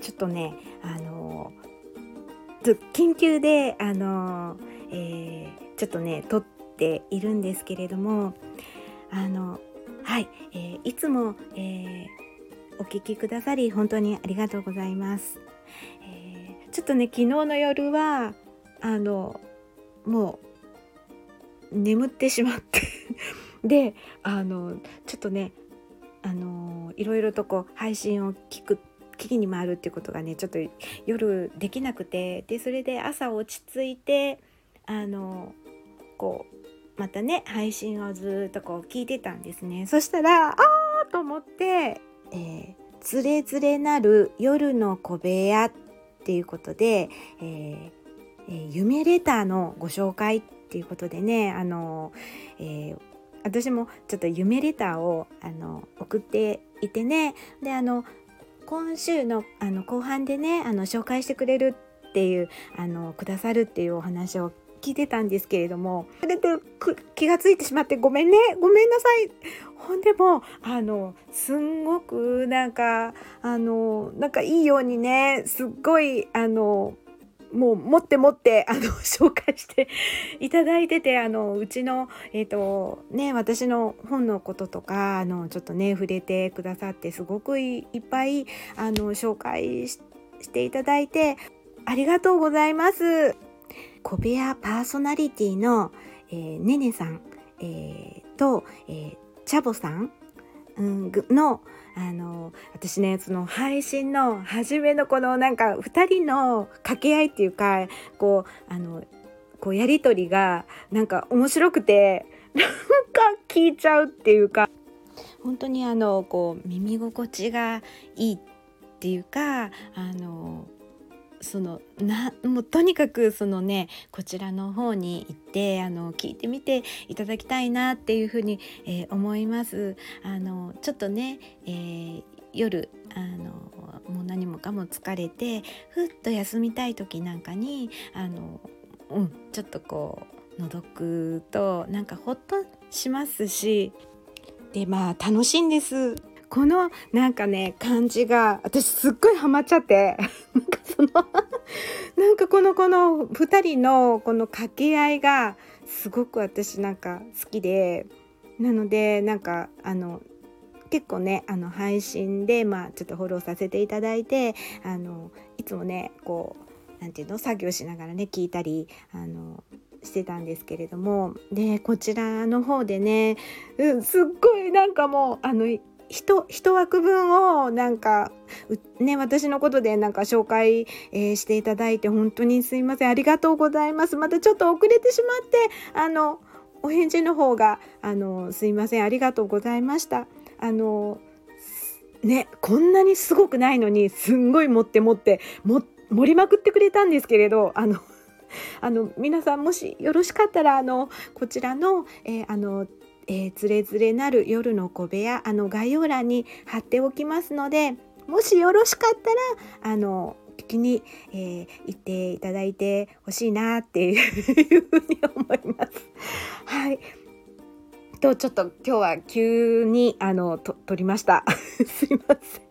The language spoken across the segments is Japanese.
ちょっとねあの緊急であの、え、ちょっとね撮っているんですけれどもあのはい、え、いつも、え、お聞きくださり本当にありがとうございます。え、ちょっとね昨日の夜はあのもう眠ってしまって であのちょっとねあのいろいろとこう配信を聞く聞きに回るっていうことがねちょっと夜できなくてでそれで朝落ち着いてあのこうまたね配信をずっとこう聞いてたんですね。そしたらあーと思って「えー、つれづれなる夜の小部屋」っていうことで、ええー、夢レターのご紹介っていうことでねあの、えー、私もちょっと夢レターをあの送っていてね。であの今週のあの後半でねあの紹介してくれるっていうあのくださるっていうお話を聞いてたんですけれどもそれで気が付いてしまってごめんね。ごめんなさい。ほんでもあのすんごくなんかあのなんかいいようにねすっごいあのもう持って持って あの紹介していただいててあのうちのえ、ー、とね私の本のこととかあのちょっとね触れてくださってすごくいっぱいあの紹介していただいてありがとうございます。小部屋パーソナリティの、えー、ねねさん、えー、と、えー、チャボさん、うん、のあの私ねその配信の初めのこのなんか2人の掛け合いっていうかこうあのこうやり取りがなんか面白くて なんか聞いちゃうっていうか。本当にあのこう耳心地がいいっていうかあのそのなもうとにかくそのねこちらの方に行ってあの聞いてみていただきたいなっていうふうに、えー、思います。あのちょっとね、えー、夜あのもう何もかも疲れてふっと休みたい時なんかにあの、うん、ちょっとこうのぞくとなんかほっとしますしでまあ楽しいんです。このなんかね感じが私すっごいハマっちゃって。なんかその なんかこのこの2人のこの掛け合いがすごく私なんか好きで。なのでなんかあの結構ねあの配信でまあちょっとフォローさせていただいてあのいつもねこう何て言うの作業しながらね聞いたりあのしてたんですけれども。でこちらの方でね、う、すっごいなんかもうあの一枠分をなんかね私のことでなんか紹介、えー、していただいて本当にすいません。ありがとうございます。またちょっと遅れてしまってあのお返事の方があのすいません。ありがとうございました。あのねこんなにすごくないのにすんごい持って持っても盛りまくってくれたんですけれどあの あの皆さんもしよろしかったらあのこちらの,、えー、あのえー、つれづれなる夜の小部屋あの概要欄に貼っておきますのでもしよろしかったらあの聞きに、えー、行っていただいてほしいなっていうふうに思います。はいとちょっと今日は急にあのと撮りました。すいません。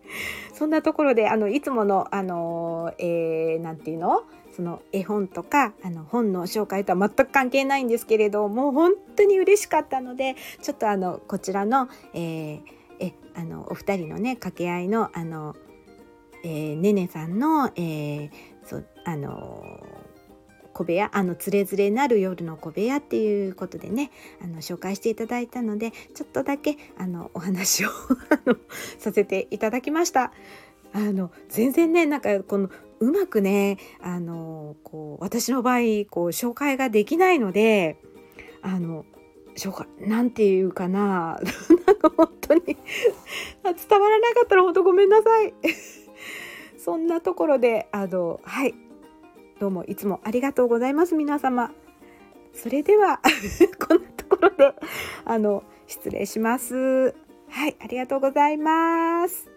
そんなところであのいつものあの、えー、ていうの？その絵本とかあの本の紹介とは全く関係ないんですけれどもう本当に嬉しかったのでちょっとあのこちらの,、えー、えあのお二人のね掛け合いのあの、えー、ねねさんの、えー、そあの小部屋あのつれづれなる夜の小部屋っていうことでねあの紹介していただいたのでちょっとだけあのお話を させていただきました。あの全然ねなんかこのうまくねあのこう私の場合こう紹介ができないのであの紹介なんていうかななんか本当に伝わらなかったら本当ごめんなさい。そんなところであのはい。どうもいつもありがとうございます皆様。それでは こんなところであの失礼します。はいありがとうございます。